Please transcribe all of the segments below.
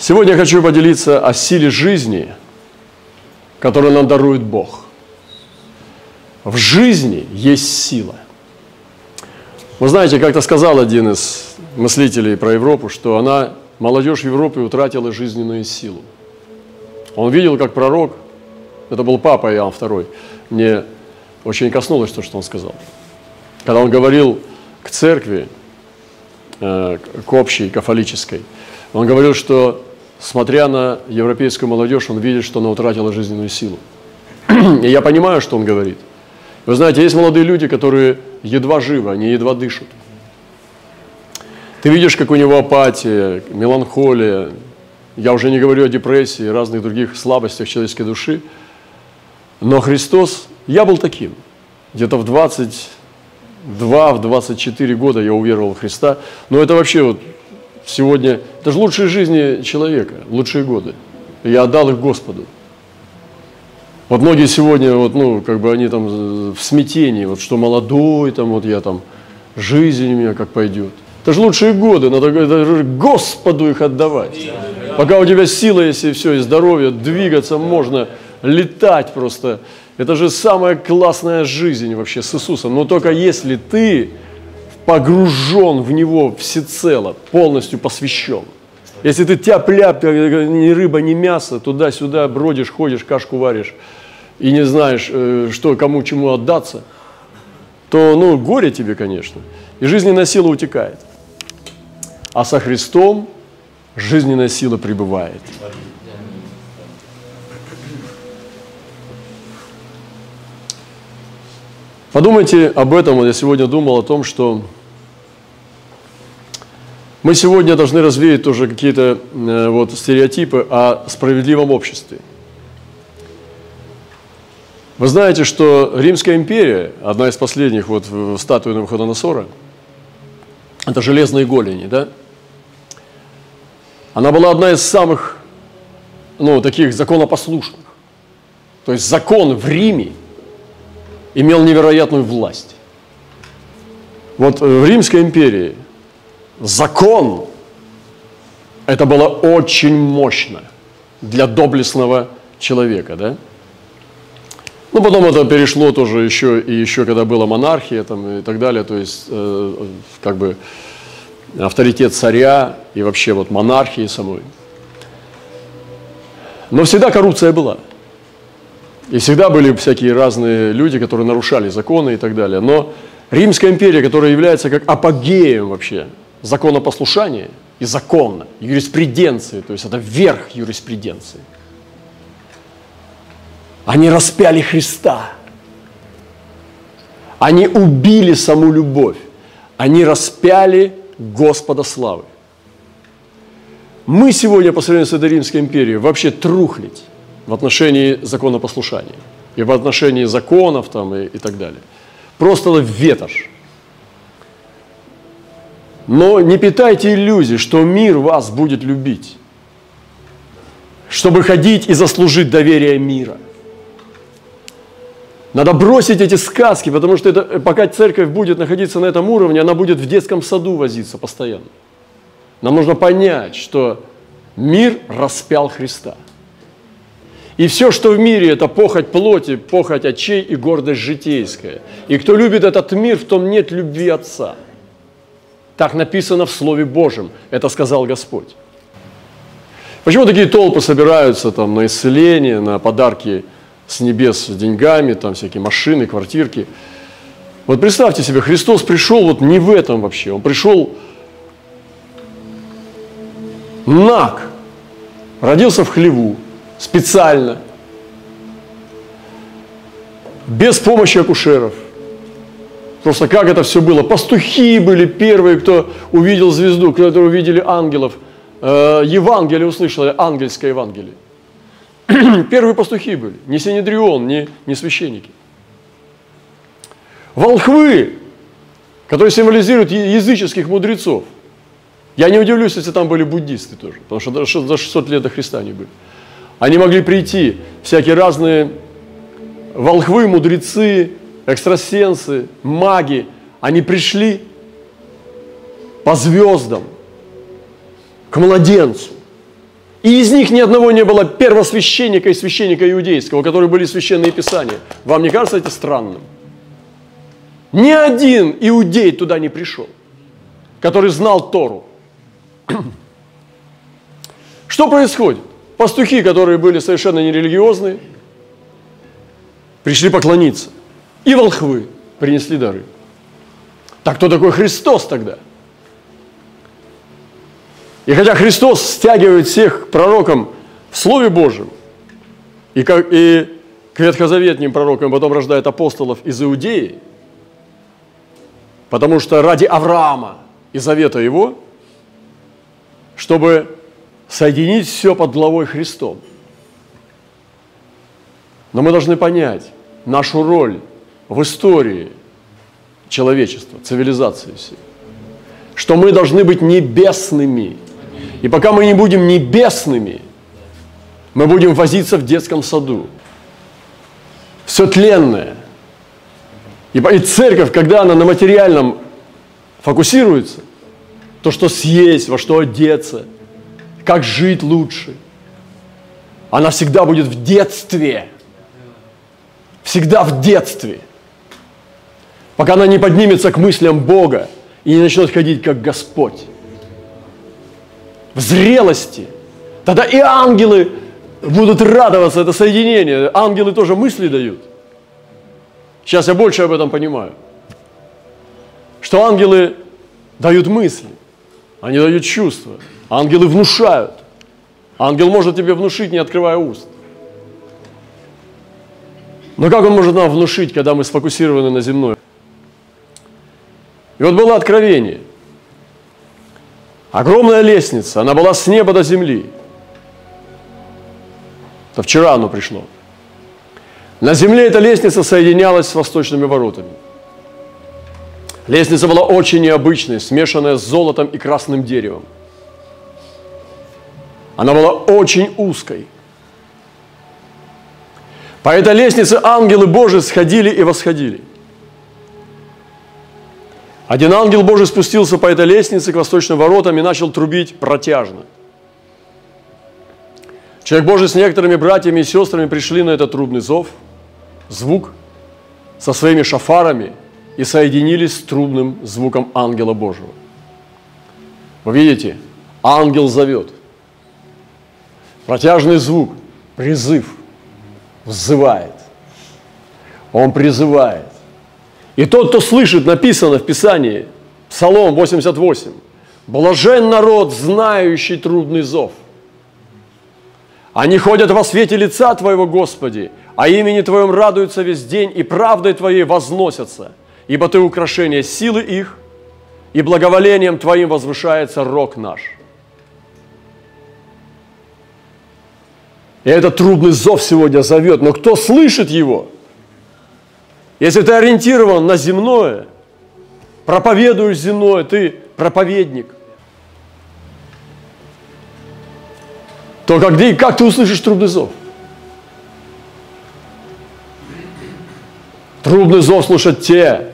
Сегодня я хочу поделиться о силе жизни, которую нам дарует Бог. В жизни есть сила. Вы знаете, как-то сказал один из мыслителей про Европу, что она, молодежь Европы, утратила жизненную силу. Он видел, как пророк, это был папа Иоанн II, мне очень коснулось то, что он сказал. Когда он говорил к церкви, э, к общей, кафолической, он говорил, что смотря на европейскую молодежь, он видит, что она утратила жизненную силу. И я понимаю, что он говорит. Вы знаете, есть молодые люди, которые едва живы, они едва дышат. Ты видишь, как у него апатия, меланхолия. Я уже не говорю о депрессии и разных других слабостях человеческой души. Но Христос, я был таким. Где-то в 22, в 24 года я уверовал в Христа. Но это вообще вот сегодня, это же лучшие жизни человека, лучшие годы. Я отдал их Господу. Вот многие сегодня, вот, ну, как бы они там в смятении, вот что молодой, там, вот я там, жизнь у меня как пойдет. Это же лучшие годы, надо даже Господу их отдавать. Пока у тебя сила есть и все, и здоровье, двигаться можно, летать просто. Это же самая классная жизнь вообще с Иисусом. Но только если ты погружен в Него всецело, полностью посвящен. Если ты тяп-ляп, ни рыба, ни мясо, туда-сюда бродишь, ходишь, кашку варишь, и не знаешь, э, что, кому, чему отдаться, то, ну, горе тебе, конечно. И жизненная сила утекает. А со Христом жизненная сила пребывает. Подумайте об этом. Я сегодня думал о том, что мы сегодня должны развеять тоже какие-то э, вот, стереотипы о справедливом обществе – вы знаете, что Римская империя, одна из последних вот статуи Навуходоносора, это железные голени, да? Она была одна из самых, ну, таких законопослушных. То есть закон в Риме имел невероятную власть. Вот в Римской империи закон это было очень мощно для доблестного человека, да? Ну, потом это перешло тоже еще и еще, когда была монархия там, и так далее, то есть э, как бы авторитет царя и вообще вот монархии самой. Но всегда коррупция была. И всегда были всякие разные люди, которые нарушали законы и так далее. Но Римская империя, которая является как апогеем вообще законопослушания и закона, юриспруденции, то есть это верх юриспруденции – они распяли Христа. Они убили саму любовь. Они распяли Господа славы. Мы сегодня, по сравнению с этой Римской империей, вообще трухлить в отношении законопослушания и в отношении законов там и, и так далее. Просто ветошь. Но не питайте иллюзий, что мир вас будет любить, чтобы ходить и заслужить доверие мира – надо бросить эти сказки, потому что это, пока церковь будет находиться на этом уровне, она будет в детском саду возиться постоянно. Нам нужно понять, что мир распял Христа. И все, что в мире, это похоть плоти, похоть очей и гордость житейская. И кто любит этот мир, в том нет любви Отца. Так написано в Слове Божьем, это сказал Господь. Почему такие толпы собираются там на исцеление, на подарки с небес с деньгами, там всякие машины, квартирки. Вот представьте себе, Христос пришел вот не в этом вообще, Он пришел наг, родился в хлеву, специально, без помощи акушеров. Просто как это все было? Пастухи были первые, кто увидел звезду, кто увидели ангелов. Э, Евангелие услышали, ангельское Евангелие. Первые пастухи были, не Синедрион, не, не священники. Волхвы, которые символизируют языческих мудрецов. Я не удивлюсь, если там были буддисты тоже, потому что за 600 лет до Христа они были. Они могли прийти, всякие разные волхвы, мудрецы, экстрасенсы, маги. Они пришли по звездам к младенцу И из них ни одного не было первосвященника и священника иудейского, которые были священные писания. Вам не кажется это странным? Ни один иудей туда не пришел, который знал Тору. Что происходит? Пастухи, которые были совершенно нерелигиозные, пришли поклониться. И волхвы принесли дары. Так кто такой Христос тогда? И хотя Христос стягивает всех пророкам в Слове Божьем, и, как, и к ветхозаветним пророкам потом рождает апостолов из Иудеи, потому что ради Авраама и завета его, чтобы соединить все под главой Христом. Но мы должны понять нашу роль в истории человечества, цивилизации всей. Что мы должны быть небесными. И пока мы не будем небесными, мы будем возиться в детском саду. Все тленное. И, и церковь, когда она на материальном фокусируется, то, что съесть, во что одеться, как жить лучше, она всегда будет в детстве. Всегда в детстве – пока она не поднимется к мыслям Бога и не начнет ходить как Господь. В зрелости. Тогда и ангелы будут радоваться, это соединение. Ангелы тоже мысли дают. Сейчас я больше об этом понимаю. Что ангелы дают мысли, они дают чувства. Ангелы внушают. Ангел может тебе внушить, не открывая уст. Но как он может нам внушить, когда мы сфокусированы на земной? И вот было откровение. Огромная лестница, она была с неба до земли. Это вчера оно пришло. На земле эта лестница соединялась с восточными воротами. Лестница была очень необычной, смешанная с золотом и красным деревом. Она была очень узкой. По этой лестнице ангелы Божии сходили и восходили. Один ангел Божий спустился по этой лестнице к восточным воротам и начал трубить протяжно. Человек Божий с некоторыми братьями и сестрами пришли на этот трубный зов, звук, со своими шафарами и соединились с трубным звуком ангела Божьего. Вы видите, ангел зовет. Протяжный звук, призыв, взывает. Он призывает. И тот, кто слышит, написано в Писании, Псалом 88, «Блажен народ, знающий трудный зов». Они ходят во свете лица Твоего, Господи, а имени Твоем радуются весь день, и правдой Твоей возносятся, ибо Ты украшение силы их, и благоволением Твоим возвышается рок наш. И этот трудный зов сегодня зовет, но кто слышит его – если ты ориентирован на земное, проповедуешь земное, ты проповедник, то как, как ты услышишь трубный зов? Трубный зов слушают те,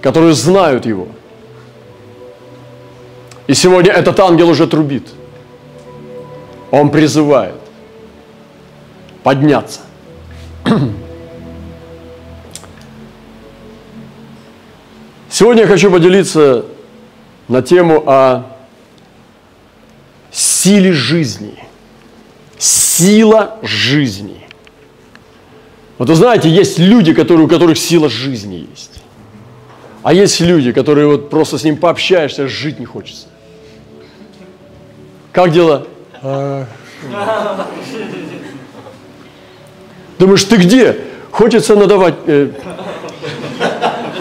которые знают его. И сегодня этот ангел уже трубит. Он призывает подняться. Сегодня я хочу поделиться на тему о силе жизни. Сила жизни. Вот вы знаете, есть люди, которые, у которых сила жизни есть. А есть люди, которые вот просто с ним пообщаешься, жить не хочется. Как дела? Думаешь, ты где? Хочется надавать э,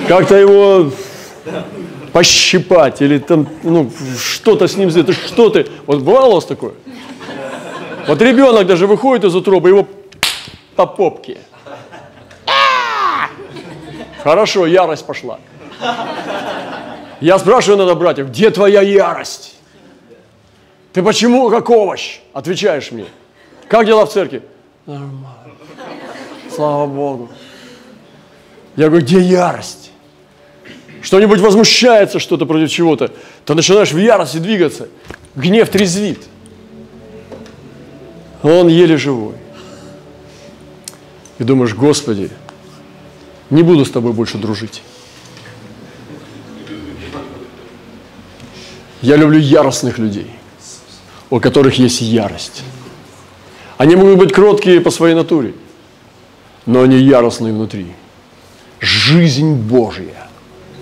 как-то его пощипать или там, ну, что-то с ним сделать. Что ты? Вот бывало у вас такое? Вот ребенок даже выходит из утробы, его по попке. Хорошо, ярость пошла. Я спрашиваю иногда братьев, где твоя ярость? Ты почему как овощ? Отвечаешь мне. Как дела в церкви? Нормально. Слава Богу. Я говорю, где ярость? что-нибудь возмущается что-то против чего-то, то начинаешь в ярости двигаться. Гнев трезвит. Он еле живой. И думаешь, Господи, не буду с тобой больше дружить. Я люблю яростных людей, у которых есть ярость. Они могут быть кроткие по своей натуре, но они яростные внутри. Жизнь Божья,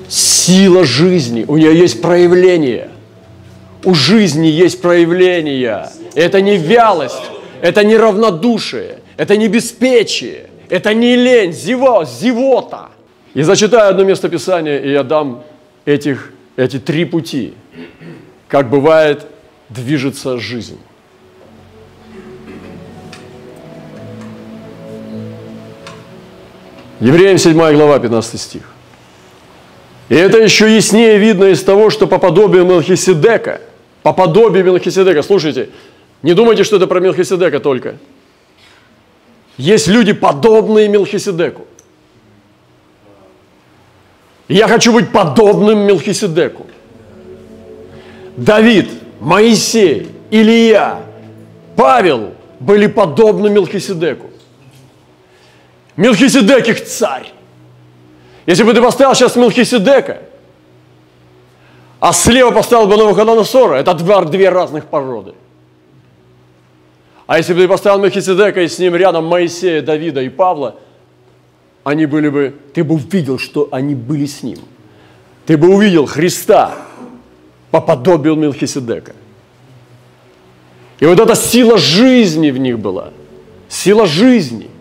сила жизни, у нее есть проявление. У жизни есть проявление. Это не вялость, это не равнодушие, это не беспечие, это не лень, зево, зевота. И зачитаю одно место Писания, и я дам этих, эти три пути, как бывает движется жизнь. Евреям 7 глава, 15 стих. И это еще яснее видно из того, что по подобию Мелхиседека, по подобию Мелхиседека, слушайте, не думайте, что это про Мелхиседека только. Есть люди, подобные Мелхиседеку. Я хочу быть подобным Мелхиседеку. Давид, Моисей, Илья, Павел были подобны Мелхиседеку. Мелхиседек их царь. Если бы ты поставил сейчас Мелхиседека, а слева поставил бы Навуходоносора, это два, две разных породы. А если бы ты поставил Мелхиседека и с ним рядом Моисея, Давида и Павла, они были бы, ты бы увидел, что они были с ним. Ты бы увидел Христа по подобию Мелхиседека. И вот эта сила жизни в них была. Сила жизни –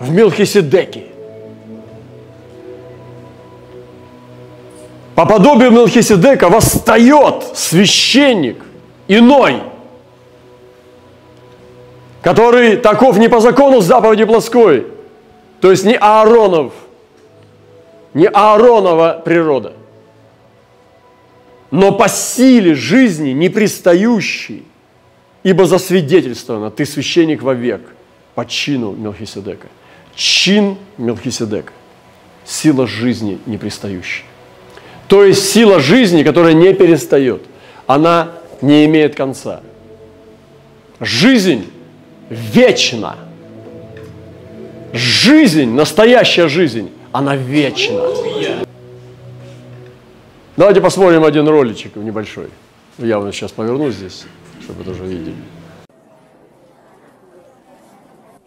в Мелхиседеке. По подобию Мелхиседека восстает священник иной, который таков не по закону заповеди плоской, то есть не Ааронов, не Ааронова природа, но по силе жизни не пристающий, ибо засвидетельствовано, ты священник вовек по чину Мелхиседека чин Мелхиседека, сила жизни непристающая. То есть сила жизни, которая не перестает, она не имеет конца. Жизнь вечна. Жизнь, настоящая жизнь, она вечна. Давайте посмотрим один роличек небольшой. Я вот сейчас повернусь здесь, чтобы тоже видели.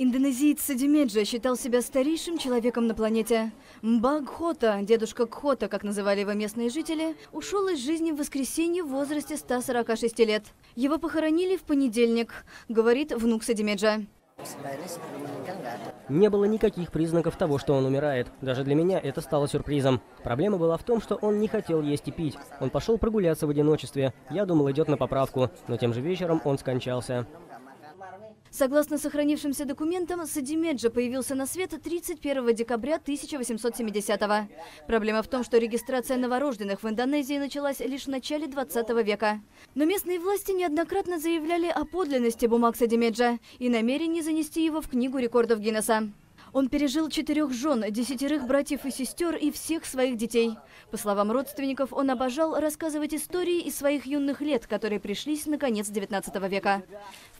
Индонезиец Садимеджа считал себя старейшим человеком на планете. Мбагхота, дедушка Кхота, как называли его местные жители, ушел из жизни в воскресенье в возрасте 146 лет. Его похоронили в понедельник, говорит внук Садимеджа. Не было никаких признаков того, что он умирает. Даже для меня это стало сюрпризом. Проблема была в том, что он не хотел есть и пить. Он пошел прогуляться в одиночестве. Я думал, идет на поправку, но тем же вечером он скончался. Согласно сохранившимся документам, Садимеджа появился на свет 31 декабря 1870 -го. Проблема в том, что регистрация новорожденных в Индонезии началась лишь в начале 20 века. Но местные власти неоднократно заявляли о подлинности бумаг Садимеджа и намерении занести его в Книгу рекордов Гиннесса. Он пережил четырех жен, десятерых братьев и сестер и всех своих детей. По словам родственников, он обожал рассказывать истории из своих юных лет, которые пришлись на конец 19 века.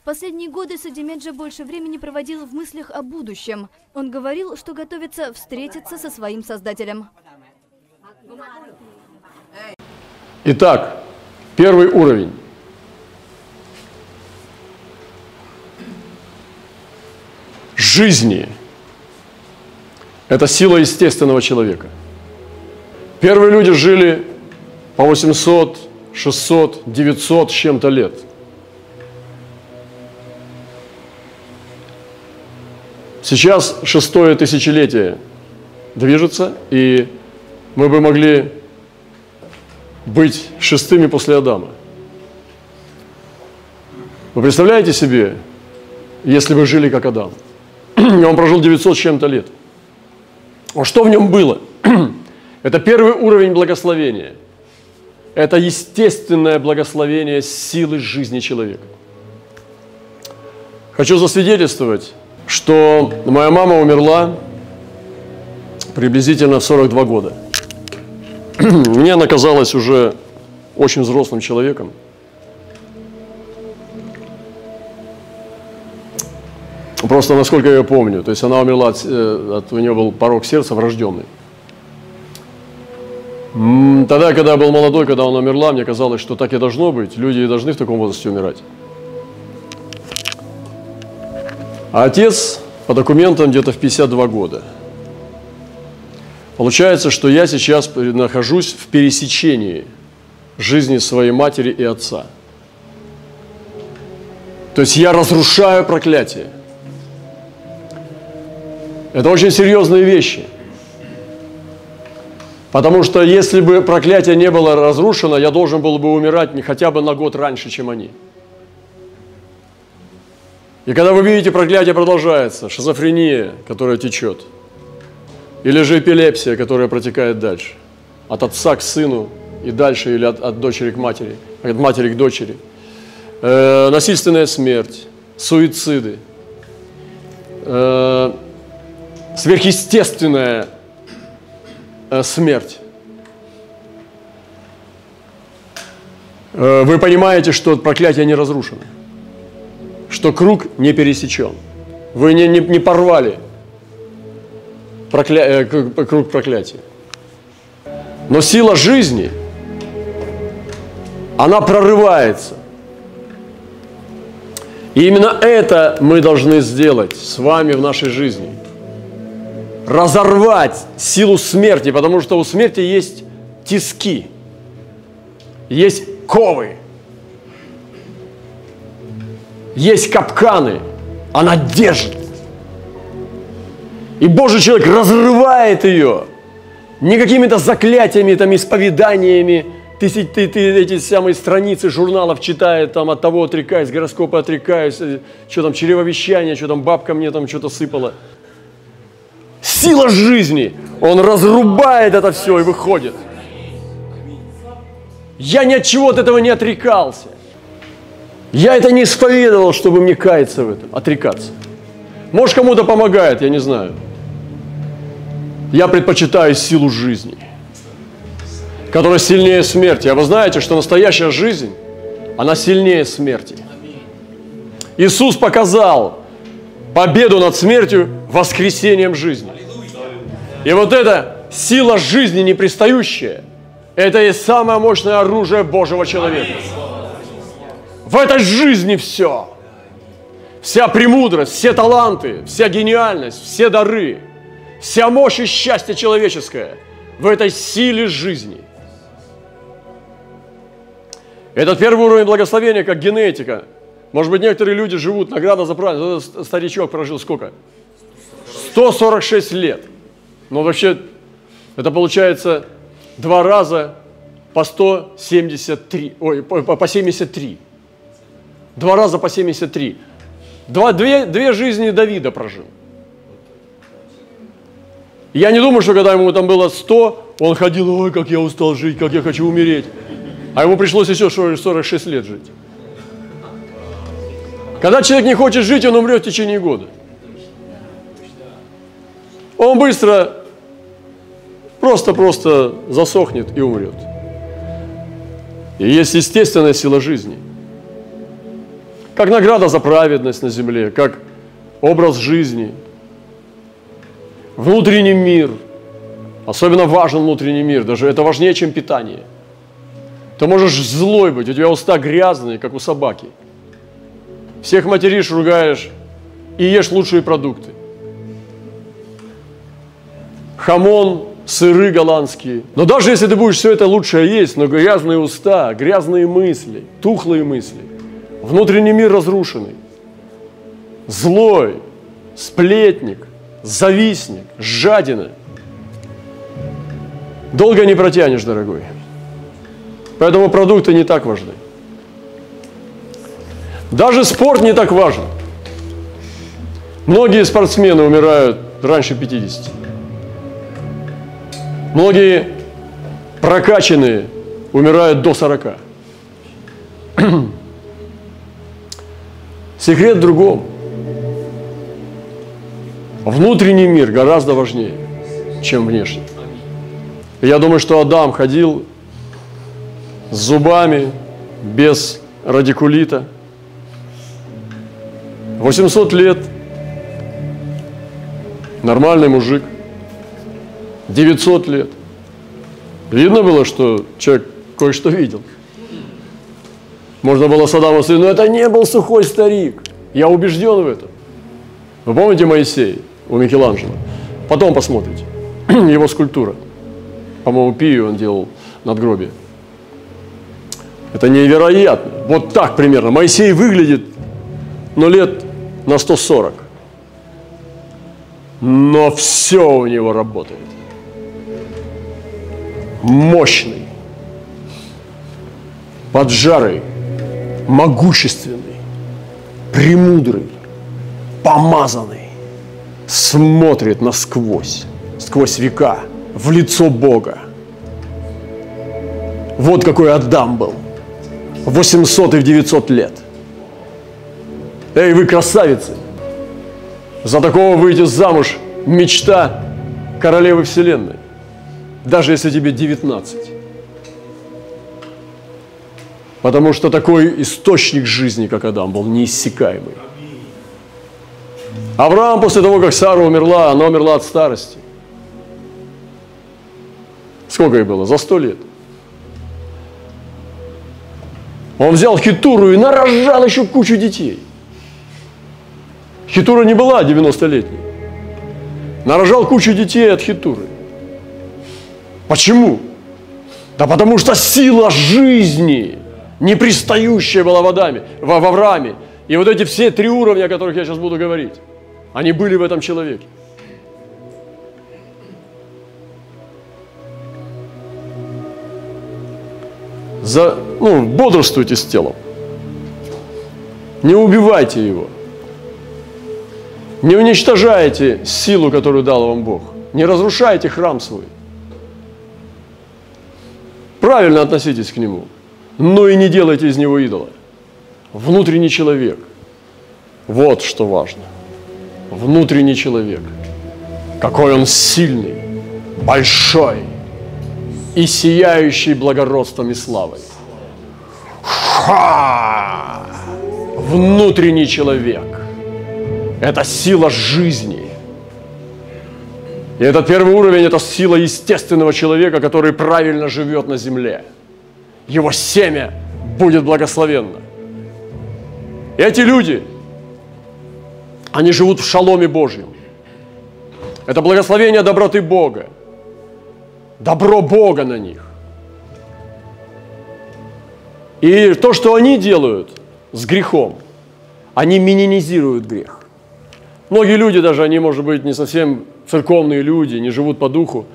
В последние годы Садимеджа больше времени проводил в мыслях о будущем. Он говорил, что готовится встретиться со своим создателем. Итак, первый уровень. Жизни. Это сила естественного человека. Первые люди жили по 800, 600, 900 с чем-то лет – Сейчас шестое тысячелетие движется, и мы бы могли быть шестыми после Адама. Вы представляете себе, если бы жили как Адам? Он прожил 900 с чем-то лет. А что в нем было? Это первый уровень благословения. Это естественное благословение силы жизни человека. Хочу засвидетельствовать, что моя мама умерла приблизительно в 42 года. Мне она казалась уже очень взрослым человеком. Просто насколько я помню. То есть она умерла, от, э, от, у нее был порог сердца врожденный. Тогда, когда я был молодой, когда она умерла, мне казалось, что так и должно быть. Люди должны в таком возрасте умирать. А отец по документам где-то в 52 года. Получается, что я сейчас нахожусь в пересечении жизни своей матери и отца. То есть я разрушаю проклятие. Это очень серьезные вещи. Потому что если бы проклятие не было разрушено, я должен был бы умирать не хотя бы на год раньше, чем они. И когда вы видите, проклятие продолжается, шизофрения, которая течет, или же эпилепсия, которая протекает дальше, от отца к сыну и дальше, или от, от дочери к матери, от матери к дочери, э, насильственная смерть, суициды, э, сверхъестественная Э, смерть. Э, вы понимаете, что проклятие не разрушено, что круг не пересечен. Вы не, не, не порвали прокля... Э, круг проклятия. Но сила жизни, она прорывается. И именно это мы должны сделать с вами в нашей жизни – разорвать силу смерти, потому что у смерти есть тиски, есть ковы, есть капканы, она держит. И Божий человек разрывает ее не какими-то заклятиями, там, исповеданиями, ты, ты, ты эти самые страницы журналов читает, там, от того отрекаюсь, гороскопа отрекаюсь, э, что там, чревовещание, что там, бабка мне там что-то сыпала – сила жизни. Он разрубает это все и выходит. Я ни от чего от этого не отрекался. Я это не исповедовал, чтобы мне каяться в этом, отрекаться. Может, кому-то помогает, я не знаю. Я предпочитаю силу жизни, которая сильнее смерти. А вы знаете, что настоящая жизнь, она сильнее смерти. Иисус показал победу над смертью воскресением жизни. И вот эта сила жизни непристающая, это и самое мощное оружие Божьего человека. В этой жизни все. Вся премудрость, все таланты, вся гениальность, все дары, вся мощь и счастье человеческое в этой силе жизни. Этот первый уровень благословения, как генетика. Может быть, некоторые люди живут, награда за правильность. Этот старичок прожил сколько? 146 лет. Но вообще это получается два раза по 173, ой, по, по 73. Два раза по 73. Два, две, две жизни Давида прожил. Я не думаю, что когда ему там было 100, он ходил, ой, как я устал жить, как я хочу умереть. А ему пришлось еще 46 лет жить. Когда человек не хочет жить, он умрет в течение года. Он быстро просто-просто засохнет и умрет. И есть естественная сила жизни. Как награда за праведность на земле, как образ жизни, внутренний мир. Особенно важен внутренний мир, даже это важнее, чем питание. Ты можешь злой быть, у тебя уста грязные, как у собаки. Всех материшь, ругаешь и ешь лучшие продукты. Хамон сыры голландские. Но даже если ты будешь все это лучшее есть, но грязные уста, грязные мысли, тухлые мысли, внутренний мир разрушенный, злой, сплетник, завистник, жадина, долго не протянешь, дорогой. Поэтому продукты не так важны. Даже спорт не так важен. Многие спортсмены умирают раньше 50. Многие прокачанные умирают до 40. Секрет в другом. Внутренний мир гораздо важнее, чем внешний. Я думаю, что Адам ходил с зубами, без радикулита. 800 лет Нормальный мужик. 900 лет. Видно было, что человек кое-что видел. Можно было Саддаму сказать, но это не был сухой старик. Я убежден в этом. Вы помните Моисей у Микеланджело? Потом посмотрите. Его скульптура. По-моему, Пию он делал надгробие. Это невероятно. Вот так примерно. Моисей выглядит, ну, лет на 140. Но все у него работает. Мощный, поджарый, могущественный, премудрый, помазанный, смотрит насквозь, сквозь века, в лицо Бога. Вот какой Адам был. 800 и в 900 лет. Эй, вы красавицы! За такого выйти замуж – мечта королевы вселенной. Даже если тебе 19. Потому что такой источник жизни, как Адам, был неиссякаемый. Авраам после того, как Сара умерла, она умерла от старости. Сколько ей было? За сто лет. Он взял Хитуру и нарожал еще кучу детей. Хитура не была 90-летней. Нарожал кучу детей от Хитуры. Почему? Да потому что сила жизни, не пристающая была в Адаме, в, в Аврааме. И вот эти все три уровня, о которых я сейчас буду говорить, они были в этом человеке. за, ну, бодрствуйте с телом. Не убивайте его. Не уничтожайте силу, которую дал вам Бог. Не разрушайте храм свой. Правильно относитесь к нему, но и не делайте из него идола. Внутренний человек. Вот что важно. Внутренний человек. Какой он сильный, большой, и сияющий благородством и славой. Ха! Внутренний человек – это сила жизни. И этот первый уровень – это сила естественного человека, который правильно живет на земле. Его семя будет благословенно. И эти люди, они живут в шаломе Божьем. Это благословение доброты Бога – добро Бога на них. И то, что они делают с грехом, они минимизируют грех. Многие люди даже, они, может быть, не совсем церковные люди, не живут по духу,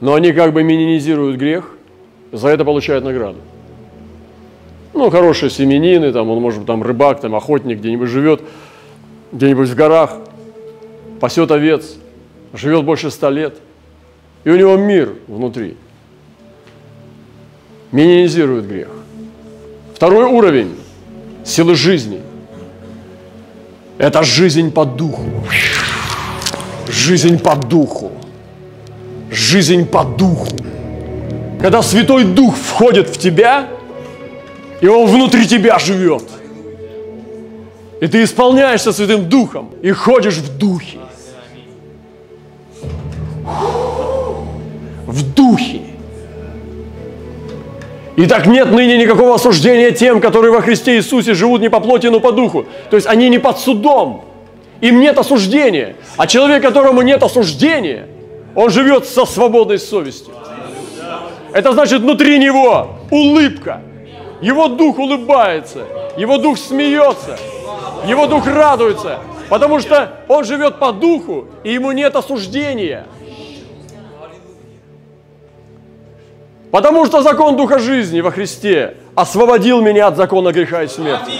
но они как бы минимизируют грех, за это получают награду. Ну, хорошие семенины, там, он может там рыбак, там, охотник где-нибудь живет, где-нибудь в горах, пасет овец, живет больше ста лет – и у него мир внутри. Минимизирует грех. Второй уровень силы жизни – это жизнь по духу. Жизнь по духу. Жизнь по духу. Когда Святой Дух входит в тебя, и Он внутри тебя живет. И ты исполняешься Святым Духом и ходишь в Духе. в духе. И так нет ныне никакого осуждения тем, которые во Христе Иисусе живут не по плоти, но по духу. То есть они не под судом. Им нет осуждения. А человек, которому нет осуждения, он живет со свободной совестью. Это значит внутри него улыбка. Его дух улыбается, его дух смеется, его дух радуется, потому что он живет по духу, и ему нет осуждения. Потому что закон Духа жизни во Христе освободил меня от закона греха и смерти.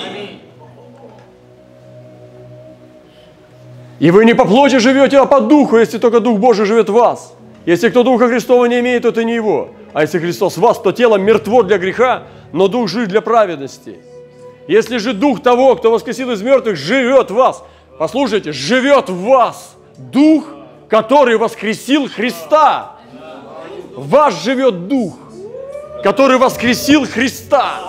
И вы не по плоти живете, а по духу, если только Дух Божий живет в вас. Если кто Духа Христова не имеет, то это не его. А если Христос в вас, то тело мертво для греха, но Дух жив для праведности. Если же Дух того, кто воскресил из мертвых, живет в вас, послушайте, живет в вас Дух, который воскресил Христа. В вас живет Дух, который воскресил Христа.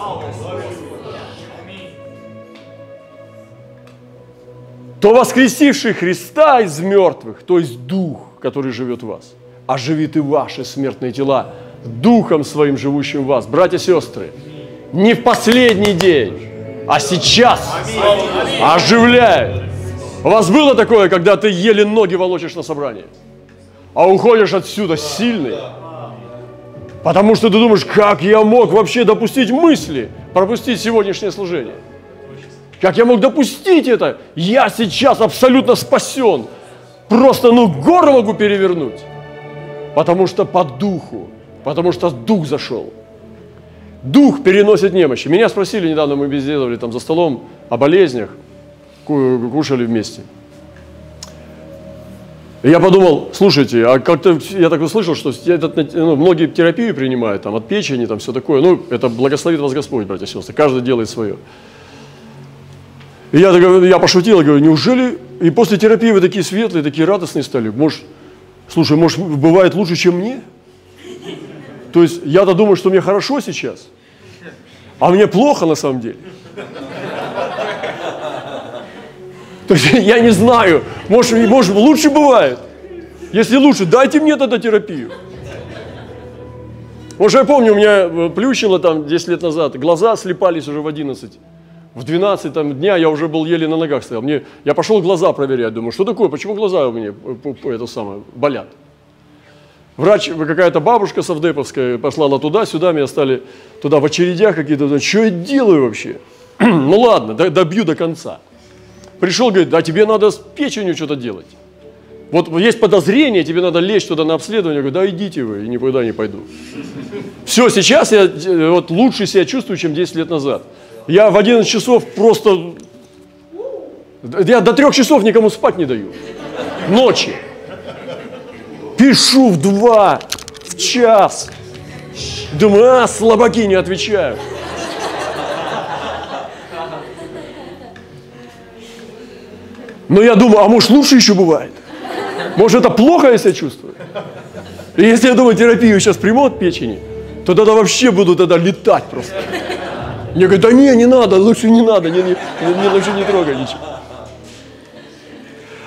то воскресивший Христа из мертвых, то есть Дух, который живет в вас, оживит и ваши смертные тела Духом Своим, живущим в вас. Братья и сестры, не в последний день, а сейчас оживляет. У вас было такое, когда ты еле ноги волочишь на собрание, а уходишь отсюда сильный, потому что ты думаешь, как я мог вообще допустить мысли, пропустить сегодняшнее служение – как я мог допустить это? Я сейчас абсолютно спасен. Просто, ну, горы могу перевернуть. Потому что по духу, потому что дух зашел. Дух переносит немощи. Меня спросили недавно, мы беседовали там за столом о болезнях, кушали вместе. И я подумал, слушайте, а как-то я так услышал, что этот, ну, многие терапию принимают, там, от печени, там, все такое. Ну, это благословит вас Господь, братья и сестры. Каждый делает свое. И я, я пошутил, говорю, неужели и после терапии вы такие светлые, такие радостные стали? Может, слушай, может, бывает лучше, чем мне? То есть я-то думаю, что мне хорошо сейчас, а мне плохо на самом деле. То есть я не знаю, может, может лучше бывает. Если лучше, дайте мне тогда терапию. Может, я помню, у меня плющило там 10 лет назад, глаза слепались уже в 11 в 12 там, дня я уже был еле на ногах стоял. Мне, я пошел глаза проверять, думаю, что такое, почему глаза у меня это самое, болят. Врач, какая-то бабушка совдеповская послала туда-сюда, меня стали туда в очередях какие-то, что я делаю вообще? ну ладно, добью до конца. Пришел, говорит, да тебе надо с печенью что-то делать. Вот есть подозрение, тебе надо лечь туда на обследование. Я говорю, да идите вы, никуда не пойду. Все, сейчас я э, вот лучше себя чувствую, чем 10 лет назад. Я в 11 часов просто... Я до трех часов никому спать не даю. Ночи. Пишу в два, в час. Думаю, а, слабаки не отвечают. Но я думаю, а может лучше еще бывает? Может это плохо я себя чувствую? И если я думаю, терапию сейчас приму от печени, то тогда вообще буду тогда летать просто. Мне говорят, да не, не надо, лучше не надо, не, не, не, лучше не трогай ничего.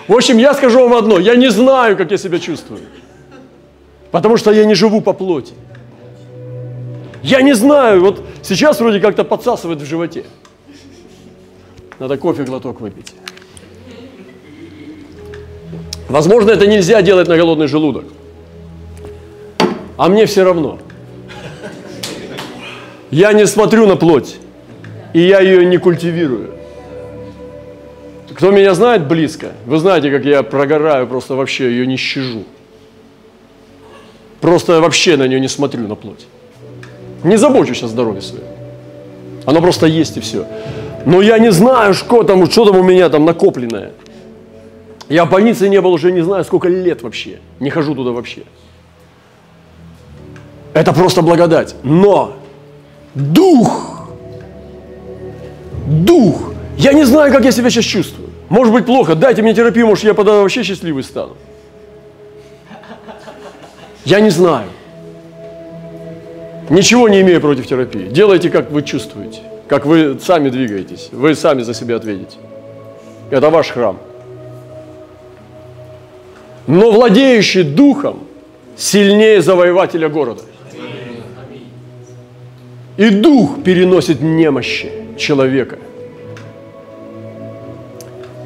В общем, я скажу вам одно, я не знаю, как я себя чувствую. Потому что я не живу по плоти. Я не знаю, вот сейчас вроде как-то подсасывает в животе. Надо кофе глоток выпить. Возможно, это нельзя делать на голодный желудок. А мне все равно. Я не смотрю на плоть, и я ее не культивирую. Кто меня знает близко, вы знаете, как я прогораю, просто вообще ее не щажу. Просто вообще на нее не смотрю, на плоть. Не забочусь о здоровье своем. Оно просто есть и все. Но я не знаю, что там, что там у меня там накопленное. Я в больнице не был уже не знаю сколько лет вообще. Не хожу туда вообще. Это просто благодать. Но Дух. Дух. Я не знаю, как я себя сейчас чувствую. Может быть, плохо. Дайте мне терапию, может, я тогда вообще счастливый стану. Я не знаю. Ничего не имею против терапии. Делайте, как вы чувствуете, как вы сами двигаетесь. Вы сами за себя ответите. Это ваш храм. Но владеющий духом сильнее завоевателя города. И дух переносит немощи человека.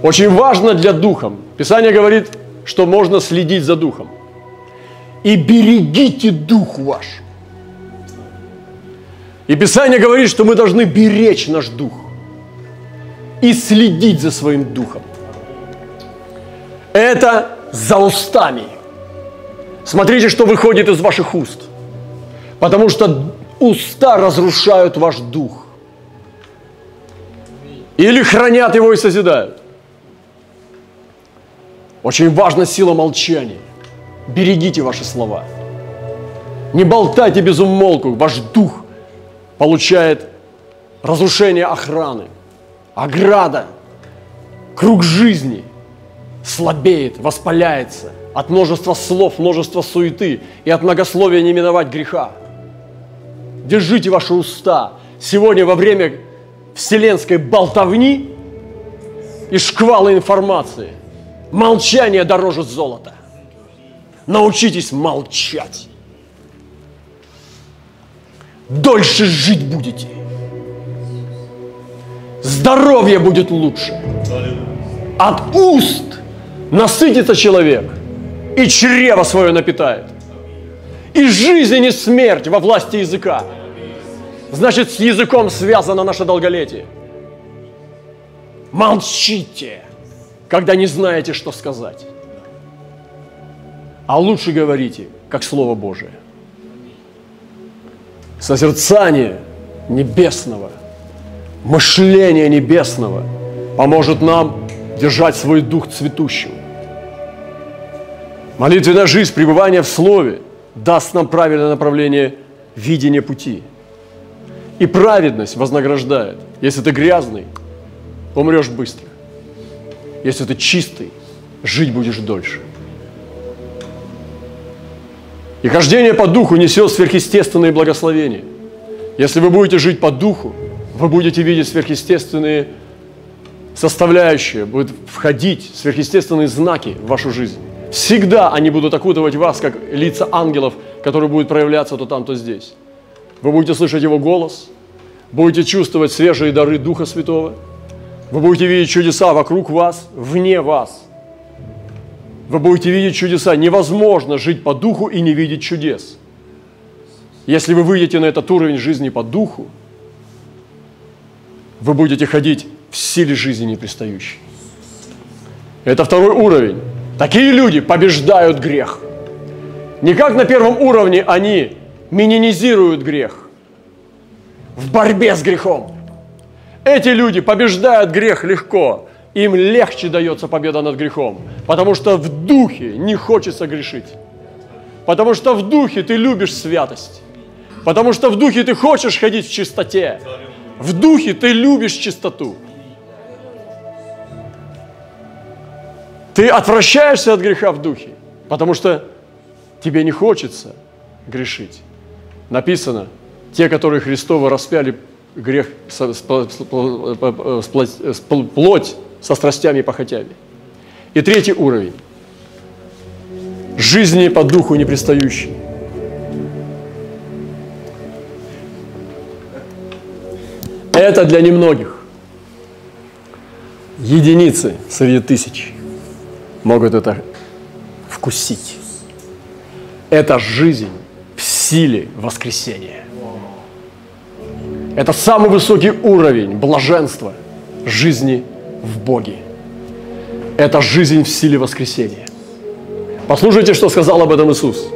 Очень важно для духа. Писание говорит, что можно следить за духом. И берегите дух ваш. И Писание говорит, что мы должны беречь наш дух и следить за своим духом. Это за устами. Смотрите, что выходит из ваших уст. Потому что уста разрушают ваш дух. Или хранят его и созидают. Очень важна сила молчания. Берегите ваши слова. Не болтайте без умолку. Ваш дух получает разрушение охраны, ограда, круг жизни слабеет, воспаляется от множества слов, множества суеты и от многословия не миновать греха. Держите ваши уста. Сегодня во время вселенской болтовни и шквалы информации. Молчание дороже золота. Научитесь молчать. Дольше жить будете. Здоровье будет лучше. От уст насытится человек и чрево свое напитает. И жизнь, и смерть во власти языка. Значит, с языком связано наше долголетие. Молчите, когда не знаете, что сказать. А лучше говорите, как Слово Божие. Созерцание небесного, мышление небесного поможет нам держать свой дух цветущим. Молитвенная жизнь, пребывание в Слове даст нам правильное направление видения пути. И праведность вознаграждает. Если ты грязный, умрешь быстро. Если ты чистый, жить будешь дольше. И хождение по духу несет сверхъестественные благословения. Если вы будете жить по духу, вы будете видеть сверхъестественные составляющие, будут входить сверхъестественные знаки в вашу жизнь. Всегда они будут окутывать вас, как лица ангелов, которые будут проявляться то там, то здесь. Вы будете слышать Его голос, будете чувствовать свежие дары Духа Святого, вы будете видеть чудеса вокруг вас, вне вас. Вы будете видеть чудеса. Невозможно жить по духу и не видеть чудес. Если вы выйдете на этот уровень жизни по духу, вы будете ходить в силе жизни непристающей. Это второй уровень. Такие люди побеждают грех. Не как на первом уровне они минимизируют грех в борьбе с грехом. Эти люди побеждают грех легко. Им легче дается победа над грехом, потому что в духе не хочется грешить. Потому что в духе ты любишь святость. Потому что в духе ты хочешь ходить в чистоте. В духе ты любишь чистоту. Ты отвращаешься от греха в духе, потому что тебе не хочется грешить. Написано, те, которые Христовы распяли грех, плоть со страстями и похотями. И третий уровень. Жизни по духу не пристающий. Это для немногих. Единицы среди тысяч могут это вкусить. Это жизнь в силе воскресения. Это самый высокий уровень блаженства жизни в Боге. Это жизнь в силе воскресения. Послушайте, что сказал об этом Иисус.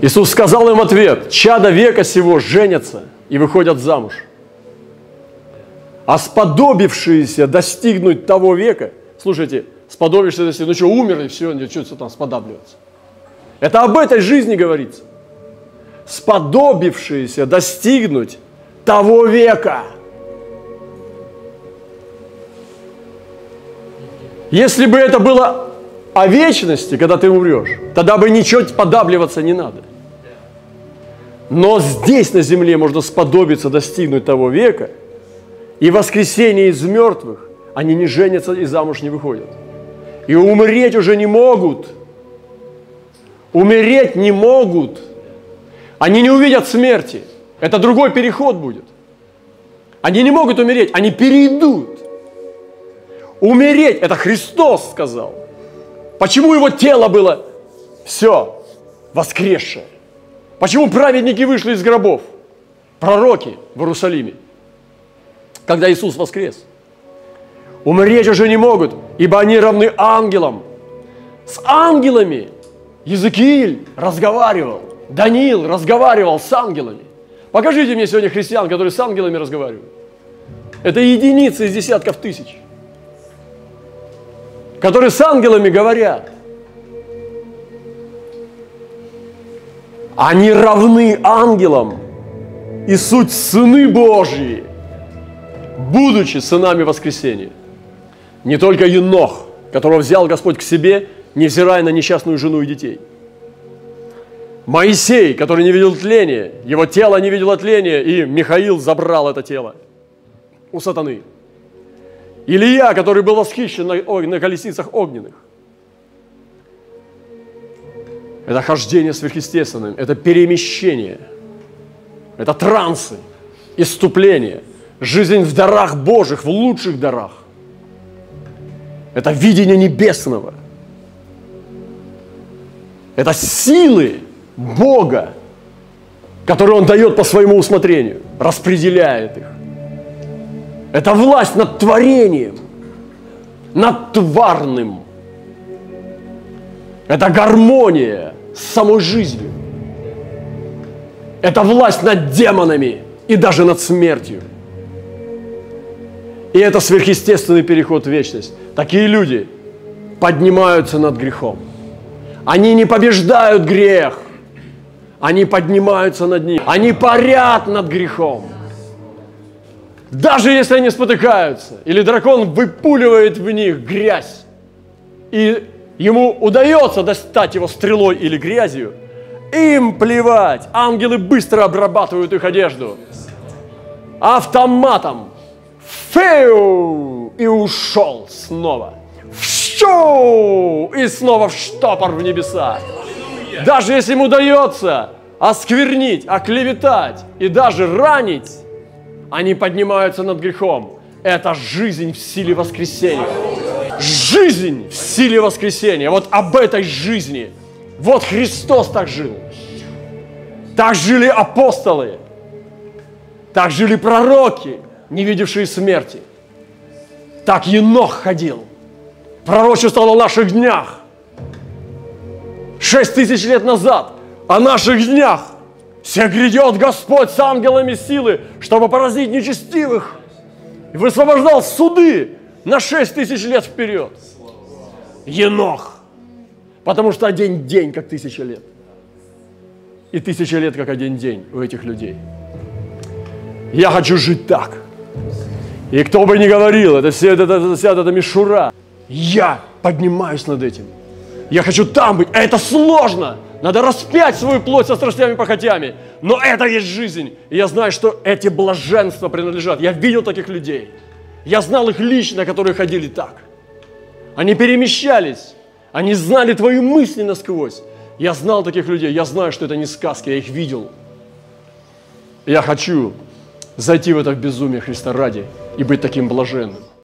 Иисус сказал им ответ, чада века сего женятся и выходят замуж. А сподобившиеся достигнуть того века, слушайте, сподобившиеся достигнуть, ну что, умерли, все, что там сподабливаться. Это об этой жизни говорится сподобившиеся достигнуть того века. Если бы это было о вечности, когда ты умрешь, тогда бы ничего подабливаться не надо. Но здесь на земле можно сподобиться достигнуть того века, и воскресение из мертвых, они не женятся и замуж не выходят. И умереть уже не могут. Умереть не могут – они не увидят смерти. Это другой переход будет. Они не могут умереть, они перейдут. Умереть, это Христос сказал. Почему его тело было все воскресшее? Почему праведники вышли из гробов? Пророки в Иерусалиме, когда Иисус воскрес. Умереть уже не могут, ибо они равны ангелам. С ангелами Языкииль разговаривал. Даниил разговаривал с ангелами. Покажите мне сегодня христиан, которые с ангелами разговаривают. Это единицы из десятков тысяч, которые с ангелами говорят. Они равны ангелам и суть сыны Божьи, будучи сынами воскресения. Не только Енох, которого взял Господь к себе, невзирая на несчастную жену и детей – Моисей, который не видел тления, его тело не видело тления, и Михаил забрал это тело у сатаны. Илья, который был восхищен на, на колесницах огненных. Это хождение сверхъестественным, это перемещение, это трансы, иступление, жизнь в дарах Божьих, в лучших дарах. Это видение небесного. Это силы Бога, которые Он дает по своему усмотрению, распределяет их. Это власть над творением, над тварным. Это гармония с самой жизнью. Это власть над демонами и даже над смертью. И это сверхъестественный переход в вечность. Такие люди поднимаются над грехом. Они не побеждают грех, они поднимаются над ним. Они парят над грехом. Даже если они спотыкаются, или дракон выпуливает в них грязь, и ему удается достать его стрелой или грязью, им плевать. Ангелы быстро обрабатывают их одежду. Автоматом. Феу! И ушел снова. Вщу! И снова в штопор в небеса. Даже если ему удается осквернить, оклеветать и даже ранить, они поднимаются над грехом. Это жизнь в силе воскресения. Жизнь в силе воскресения. Вот об этой жизни. Вот Христос так жил. Так жили апостолы. Так жили пророки, не видевшие смерти. Так Енох ходил. Пророчествовал о наших днях. Шесть тысяч лет назад. О наших днях. Все грядет Господь с ангелами силы, чтобы поразить нечестивых. И высвобождал суды на шесть тысяч лет вперед. Енох. Потому что один день, как тысяча лет. И тысяча лет, как один день у этих людей. Я хочу жить так. И кто бы ни говорил, это все, это, это, мишура. Я поднимаюсь над этим. Я хочу там быть. А это сложно. Надо распять свою плоть со страстями и похотями. Но это есть жизнь. И я знаю, что эти блаженства принадлежат. Я видел таких людей. Я знал их лично, которые ходили так. Они перемещались. Они знали твои мысли насквозь. Я знал таких людей. Я знаю, что это не сказки. Я их видел. Я хочу зайти в это безумие Христа ради и быть таким блаженным.